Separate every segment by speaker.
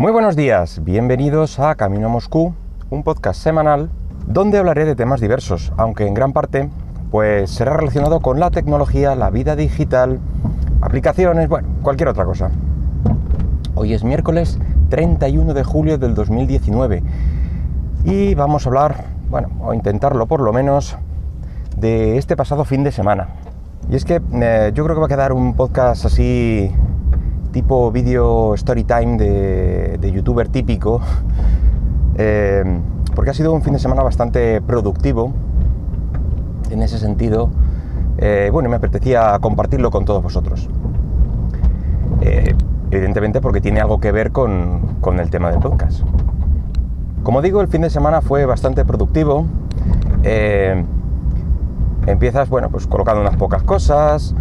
Speaker 1: Muy buenos días, bienvenidos a Camino a Moscú, un podcast semanal donde hablaré de temas diversos, aunque en gran parte pues será relacionado con la tecnología, la vida digital, aplicaciones, bueno, cualquier otra cosa. Hoy es miércoles 31 de julio del 2019 y vamos a hablar, bueno, o intentarlo por lo menos, de este pasado fin de semana. Y es que eh, yo creo que va a quedar un podcast así tipo vídeo story time de, youtuber típico, eh, porque ha sido un fin de semana bastante productivo en ese sentido. Eh, bueno, me apetecía compartirlo con todos vosotros. Eh, evidentemente porque tiene algo que ver con, con, el tema del podcast. Como digo, el fin de semana fue bastante productivo. empiezas, bueno, pues colocando unas pocas cosas,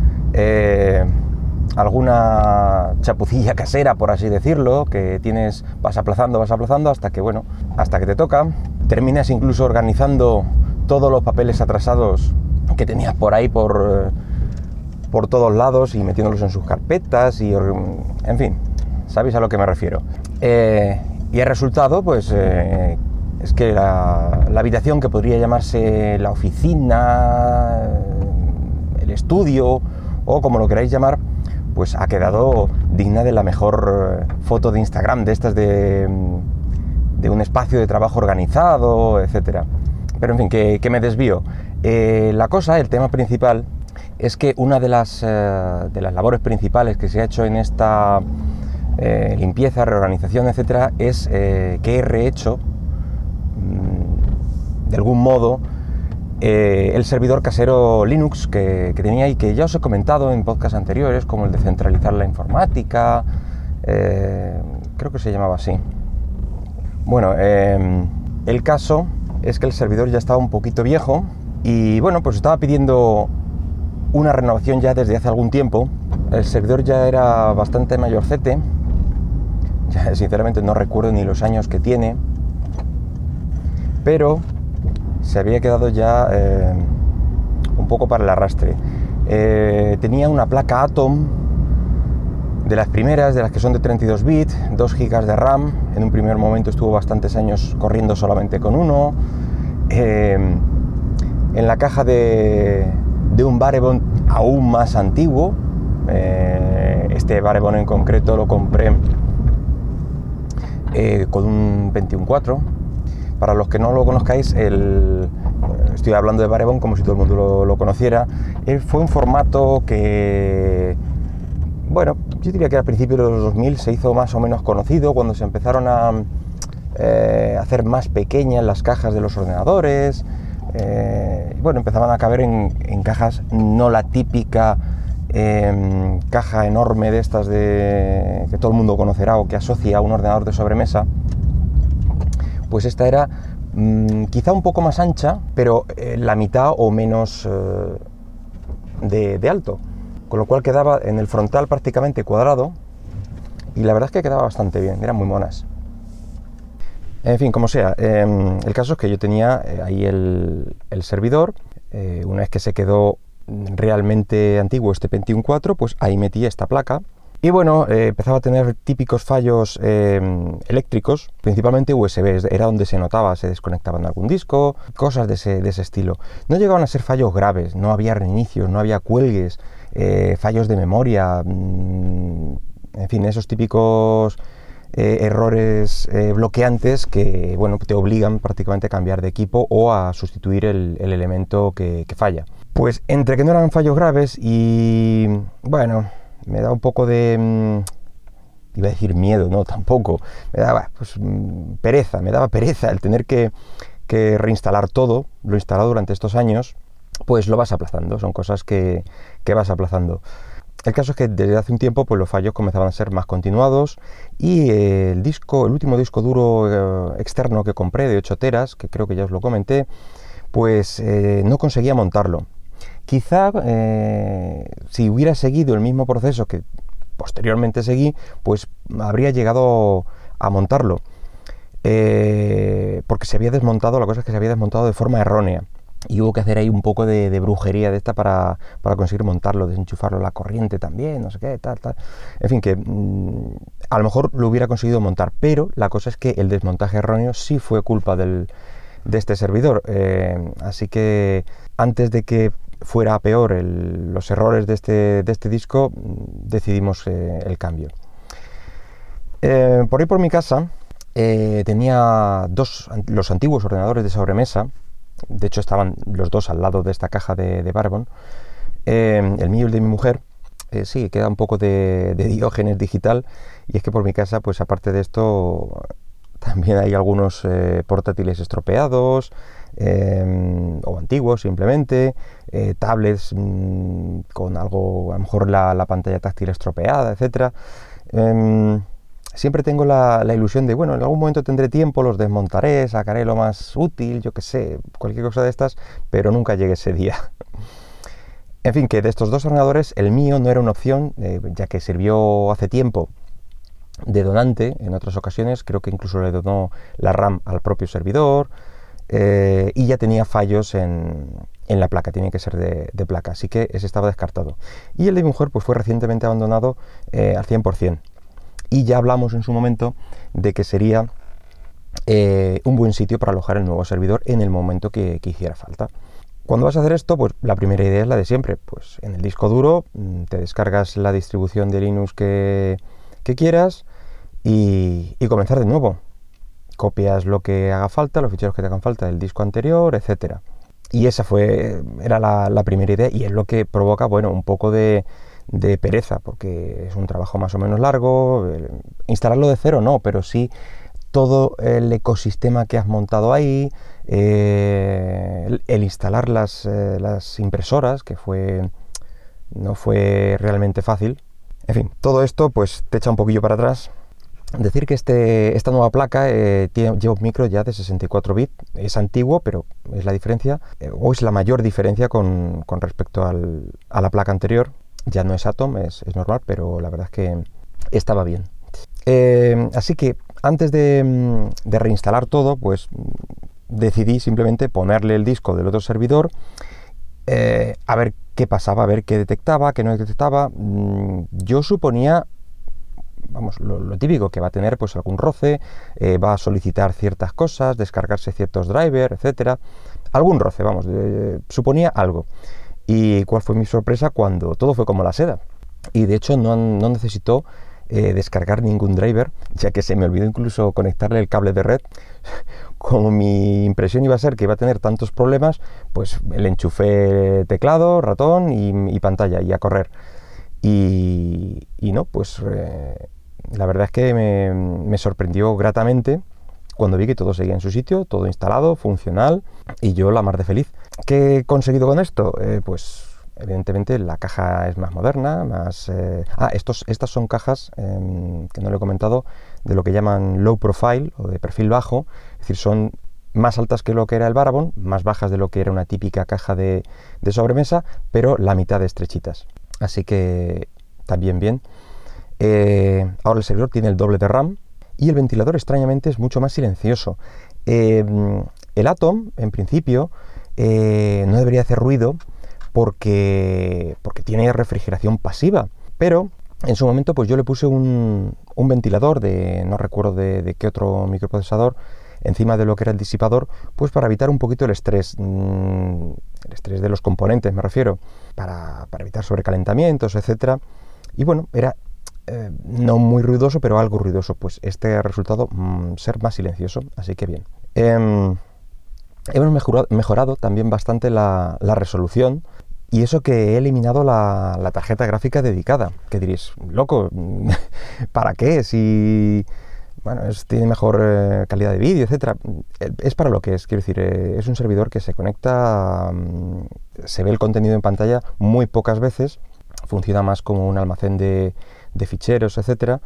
Speaker 1: alguna chapucilla casera, por así decirlo, que tienes, vas aplazando, vas aplazando hasta que, bueno, hasta que te toca. Terminas incluso organizando todos los papeles atrasados que tenías por ahí por, eh, por todos lados y metiéndolos en sus carpetas y, en fin, sabéis a lo que me refiero. Eh, y el resultado, pues, eh, es que la, la habitación que podría llamarse la oficina, el estudio o como lo queráis llamar, pues ha quedado digna de la mejor eh, foto de Instagram, de estas de, de un espacio de trabajo organizado, etc. Pero en fin, que, me desvío. Eh, la cosa, el tema principal, es que una de las, eh, de las labores principales que se ha hecho en esta limpieza, reorganización, etc., es que he rehecho, mm, de algún modo, eh, el servidor casero Linux que, tenía y que ya os he comentado en podcasts anteriores, como el de centralizar la informática, eh, creo que se llamaba así. Bueno, em, el caso es que el servidor ya estaba un poquito viejo y bueno, pues estaba pidiendo una renovación ya desde hace algún tiempo. El servidor ya era bastante mayorcete, ya sinceramente no recuerdo ni los años que tiene, pero se había quedado ya eh, un poco para el arrastre. Eh, tenía una placa Atom de las primeras, de las que son de 32 bits, 2 GB de RAM. En un primer momento estuvo bastantes años corriendo solamente con uno. Eh, en la caja de, de un Barebone aún más antiguo. este Barebone en concreto lo compré con un 21.4 para los que no lo conozcáis, estoy hablando de Barebon como si todo el mundo lo, conociera. Eh, fue un formato que, bueno, yo diría que al principio de los 2000 se hizo más o menos conocido cuando se empezaron a eh, hacer más pequeñas las cajas de los ordenadores. Eh, bueno, empezaban a caber en, cajas, no la típica em, caja enorme de estas de, que todo el mundo conocerá o que asocia a un ordenador de sobremesa, pues esta era mm, quizá un poco más ancha, pero eh, la mitad o menos eh, de, alto, con lo cual quedaba en el frontal prácticamente cuadrado y la verdad es que quedaba bastante bien, eran muy monas. En fin, como sea, em, el caso es que yo tenía eh, ahí el, el servidor, una vez que se quedó realmente antiguo este Pentium 4, pues ahí metí esta placa y bueno, eh, empezaba a tener típicos fallos em, eléctricos, principalmente USB, era donde se notaba, se desconectaban algún disco, cosas de ese, estilo. No llegaban a ser fallos graves, no había reinicios, no había cuelgues, eh, fallos de memoria, mm, en fin, esos típicos eh, errores bloqueantes que bueno, te obligan prácticamente a cambiar de equipo o a sustituir el, elemento que falla. Pues entre que no eran fallos graves y bueno, me da un poco de... Mm, iba a decir miedo, no, tampoco. Me daba pues, mm, pereza, me daba pereza el tener que, reinstalar todo, lo instalado durante estos años, pues lo vas aplazando, son cosas que, vas aplazando. El caso es que desde hace un tiempo pues los fallos comenzaban a ser más continuados y el disco, el último disco duro eh, externo que compré de 8 teras, que creo que ya os lo comenté, pues eh, no conseguía montarlo. Quizá eh, si hubiera seguido el mismo proceso que posteriormente seguí, pues habría llegado a montarlo. Eh, porque se había desmontado, la cosa es que se había desmontado de forma errónea. y hubo que hacer ahí un poco de, brujería de esta para, conseguir montarlo, desenchufarlo la corriente también, no sé qué, tal, tal. En fin, que mm, a lo mejor lo hubiera conseguido montar, pero la cosa es que el desmontaje erróneo sí fue culpa del, de este servidor. Eh, así que antes de que fuera peor los errores de este, de este disco, mm, decidimos eh, el cambio. Eh, por ahí por mi casa tenía dos, los antiguos ordenadores de sobremesa, de hecho estaban los dos al lado de esta caja de, de Barbon, el mío y el de mi mujer, sí, queda un poco de, de, diógenes digital y es que por mi casa, pues aparte de esto, también hay algunos eh, portátiles estropeados em, o antiguos simplemente, eh, tablets mm, con algo, a lo mejor la, pantalla táctil estropeada, etc. Em, siempre tengo la, ilusión de, bueno, en algún momento tendré tiempo, los desmontaré, sacaré lo más útil, yo que sé, cualquier cosa de estas, pero nunca llegue ese día. en fin, que de estos dos ordenadores, el mío no era una opción, eh, ya que sirvió hace tiempo de donante en otras ocasiones, creo que incluso le donó la RAM al propio servidor eh, y ya tenía fallos en, la placa, tiene que ser de, placa, así que ese estaba descartado. Y el de mi mujer pues, fue recientemente abandonado eh, al 100%. Y ya hablamos en su momento de que sería eh, un buen sitio para alojar el nuevo servidor en el momento que, hiciera falta. Cuando vas a hacer esto, pues la primera idea es la de siempre. Pues en el disco duro mm, te descargas la distribución de Linux que, que quieras, y, comenzar de nuevo. Copias lo que haga falta, los ficheros que te hagan falta del disco anterior, etcétera. Y esa fue, era la, primera idea y es lo que provoca, bueno, un poco de, pereza, porque es un trabajo más o menos largo. instalarlo de cero no, pero sí todo el ecosistema que has montado ahí, eh, el, instalar las, eh, las, impresoras, que fue no fue realmente fácil. En fin, todo esto pues te echa un poquillo para atrás Decir que este, esta nueva placa eh, tiene, lleva un micro ya de 64 bits, es antiguo, pero es la diferencia, eh, o es la mayor diferencia con, respecto a la placa anterior. Ya no es Atom, es, normal, pero la verdad es que estaba bien. Eh, así que antes de, de, reinstalar todo, pues decidí simplemente ponerle el disco del otro servidor, a ver qué pasaba, a ver qué detectaba, qué no detectaba. Mm, yo suponía vamos, lo, típico, que va a tener pues algún roce, eh, va a solicitar ciertas cosas, descargarse ciertos drivers, etcétera. Algún roce, vamos, suponía algo. Y cuál fue mi sorpresa cuando todo fue como la seda. Y de hecho no, no necesitó eh, descargar ningún driver, ya que se me olvidó incluso conectarle el cable de red. Como mi impresión iba a ser que iba a tener tantos problemas, pues le enchufé teclado, ratón y, pantalla y a correr. Y, no, pues eh, la verdad es que me, sorprendió gratamente cuando vi que todo seguía en su sitio, todo instalado, funcional y yo la mar de feliz. ¿Qué he conseguido con esto? Eh, pues evidentemente la caja es más moderna, más... Eh, ah, estos, estas son cajas, em, que no lo he comentado, de lo que llaman low profile o de perfil bajo, es decir, son más altas que lo que era el Barabon, más bajas de lo que era una típica caja de, de sobremesa, pero la mitad de estrechitas. Así que también bien. Eh, ahora el servidor tiene el doble de RAM y el ventilador extrañamente es mucho más silencioso. Eh, el Atom, en principio, eh, no debería hacer ruido porque, porque tiene refrigeración pasiva, pero en su momento pues yo le puse un, ventilador de, no recuerdo de, qué otro microprocesador, encima de lo que era el disipador, pues para evitar un poquito el estrés, mm, el estrés de los componentes me refiero, para, para evitar sobrecalentamientos, etcétera. Y bueno, era eh, no muy ruidoso, pero algo ruidoso. Pues este resultado mm, ser más silencioso, así que bien. Em, hemos mejorado, también bastante la, resolución. Y eso que he eliminado la, tarjeta gráfica dedicada. Que diréis, loco, ¿para qué? Si bueno, tiene mejor eh, calidad de vídeo, etcétera. Es para lo que es, quiero decir, eh, es un servidor que se conecta, mm, se ve el contenido en pantalla muy pocas veces, funciona más como un almacén de, de ficheros, etcétera.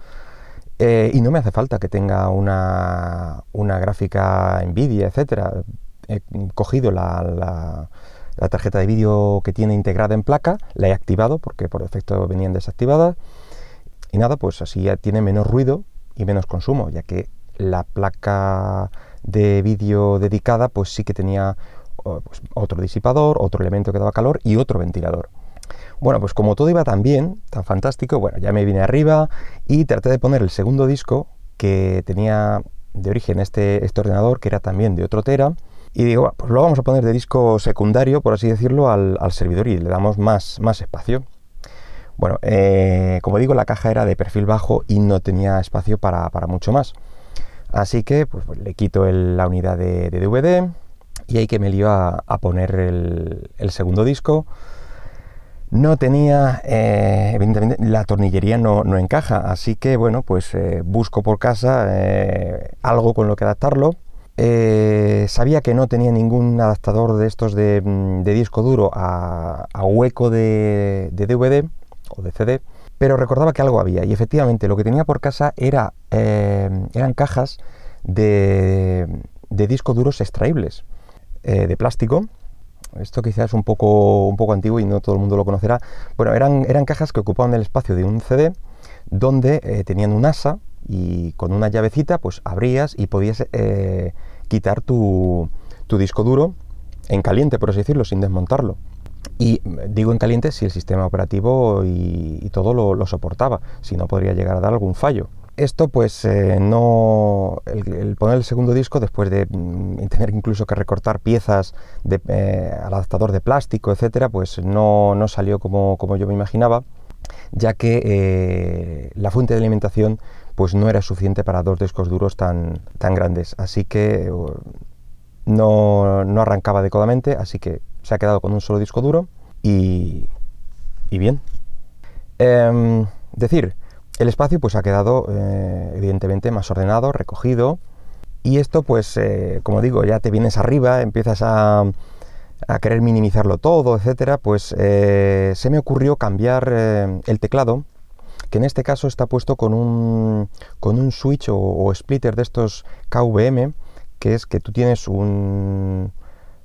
Speaker 1: Eh, y no me hace falta que tenga una, una gráfica NVIDIA, etcétera. He cogido la, tarjeta de vídeo que tiene integrada en placa, la he activado porque por defecto venían desactivadas. Y nada, pues así ya tiene menos ruido y menos consumo, ya que la placa de vídeo dedicada pues sí que tenía pues, otro disipador, otro elemento que daba calor y otro ventilador. Bueno, pues como todo iba tan bien, tan fantástico, bueno, ya me vine arriba y traté de poner el segundo disco que tenía de origen este, este ordenador, que era también de otro tera, y digo, pues lo vamos a poner de disco secundario, por así decirlo, al, servidor y le damos más, más espacio. Bueno, eh, como digo, la caja era de perfil bajo y no tenía espacio para, mucho más. Así que pues, le quito la unidad de, DVD y ahí que me lío a, poner el, segundo disco. No tenía, eh, evidentemente, la tornillería no, encaja, así que bueno, pues eh, busco por casa algo con lo que adaptarlo. Sabía que no tenía ningún adaptador de estos de, disco duro a, hueco de, de DVD o de CD, pero recordaba que algo había y efectivamente lo que tenía por casa era, eh, eran cajas de, de discos duros extraíbles eh, de plástico. Esto quizás es un poco, un poco antiguo y no todo el mundo lo conocerá. Bueno, eran, eran cajas que ocupaban el espacio de un CD donde eh, tenían un asa y con una llavecita pues abrías y podías quitar tu, tu disco duro en caliente, por así decirlo, sin desmontarlo. Y digo en caliente si el sistema operativo y, todo lo, soportaba, si no podría llegar a dar algún fallo. Esto pues eh, no... El, poner el segundo disco después de mm, tener incluso que recortar piezas eh, al adaptador de plástico, etcétera, pues no, no salió como, como, yo me imaginaba, ya que eh, la fuente de alimentación pues no era suficiente para dos discos duros tan, tan grandes. Así que no, no arrancaba adecuadamente, así que se ha quedado con un solo disco duro y, bien. Em, decir, el espacio pues ha quedado eh, evidentemente más ordenado, recogido y esto pues eh, como digo ya te vienes arriba, empiezas a, a querer minimizarlo todo, etcétera, pues eh, se me ocurrió cambiar el teclado que en este caso está puesto con un, con un switch o splitter de estos KVM que es que tú tienes un,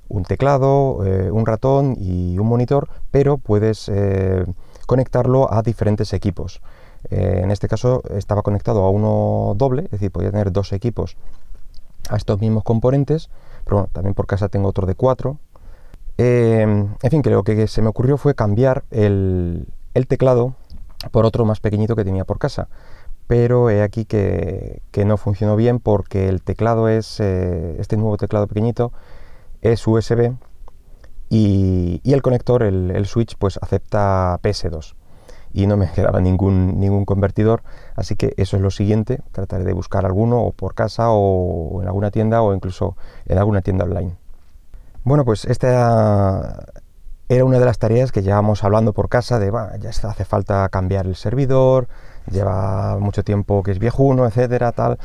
Speaker 1: un teclado, eh, un ratón y un monitor, pero puedes eh, conectarlo a diferentes equipos. Eh, en este caso estaba conectado a uno doble, es decir, podía tener dos equipos a estos mismos componentes, pero bueno, también por casa tengo otro de cuatro. en fin, creo que se me ocurrió fue cambiar el, teclado por otro más pequeñito que tenía por casa. Pero he aquí que, que, no funcionó bien porque el teclado es, este nuevo teclado pequeñito es USB y, el conector, el, switch, pues acepta PS2 y no me quedaba ningún, ningún convertidor, así que eso es lo siguiente, trataré de buscar alguno o por casa o en alguna tienda o incluso en alguna tienda online. Bueno, pues esta era una de las tareas que llevamos hablando por casa de, ya hace falta cambiar el servidor, lleva mucho tiempo que es viejuno, etcétera, tal.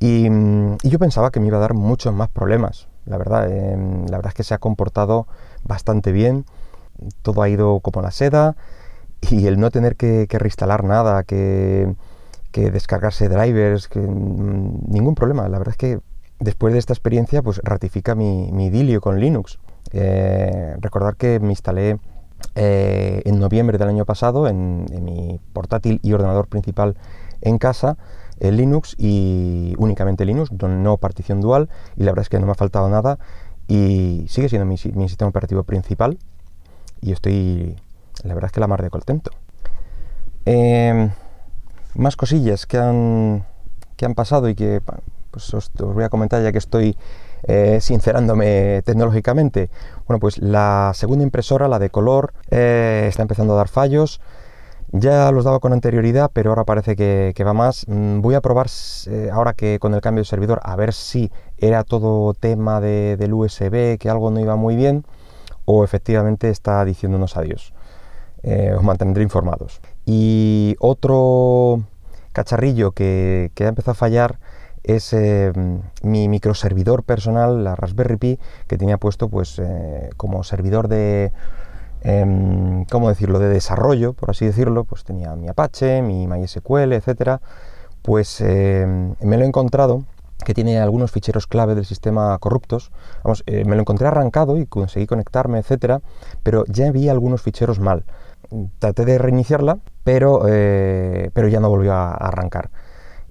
Speaker 1: Y, y, yo pensaba que me iba a dar muchos más problemas. La verdad, em, la verdad es que se ha comportado bastante bien. Todo ha ido como la seda y el no tener que, reinstalar nada, que, descargarse drivers, que mm, ningún problema. La verdad es que después de esta experiencia, pues ratifica mi, idilio con Linux. Eh, recordar que me instalé eh, en noviembre del año pasado en, mi portátil y ordenador principal en casa el Linux y únicamente Linux, no partición dual, y la verdad es que no me ha faltado nada y sigue siendo mi, sistema operativo principal y estoy, la verdad es que la mar de contento. Em, más cosillas que han, que han pasado y que pues os, voy a comentar ya que estoy eh, sincerándome tecnológicamente. Bueno, pues la segunda impresora, la de color, eh, está empezando a dar fallos. Ya los daba con anterioridad, pero ahora parece que, va más. Mm, voy a probar eh, ahora que con el cambio de servidor a ver si era todo tema del USB, que algo no iba muy bien, o efectivamente está diciéndonos adiós. Os mantendré informados. Y otro cacharrillo que, ha empezado a fallar es eh, mi microservidor personal, la Raspberry Pi, que tenía puesto pues como servidor de Em, ¿cómo decirlo?, de desarrollo, por así decirlo, pues tenía mi Apache, mi MySQL, etcétera, pues em, me lo he encontrado que tiene algunos ficheros clave del sistema corruptos. Vamos, eh, me lo encontré arrancado y conseguí conectarme, etcétera, pero ya vi algunos ficheros mal. Traté de reiniciarla, pero, eh, pero ya no volvió a arrancar.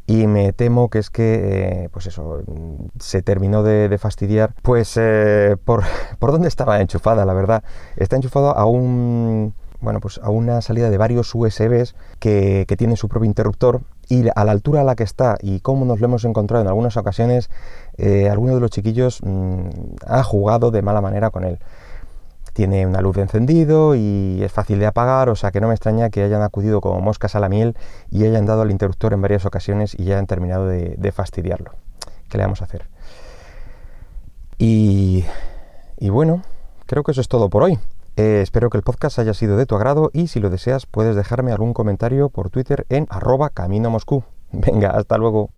Speaker 1: Y me temo que es que, eh, pues eso, se terminó de, fastidiar, pues eh, por, por dónde estaba enchufada, la verdad. Está enchufado a un bueno, pues a una salida de varios USBs que, que tiene su propio interruptor y a la altura a la que está y como nos lo hemos encontrado en algunas ocasiones, eh, alguno de los chiquillos mm, ha jugado de mala manera con él. Tiene una luz de encendido y es fácil de apagar, o sea que no me extraña que hayan acudido como moscas a la miel y hayan dado al interruptor en varias ocasiones y ya hayan terminado de, fastidiarlo. ¿Qué le vamos a hacer? Y, bueno, creo que eso es todo por hoy. Eh, espero que el podcast haya sido de tu agrado y si lo deseas puedes dejarme algún comentario por Twitter en arroba camino Moscú. Venga, hasta luego.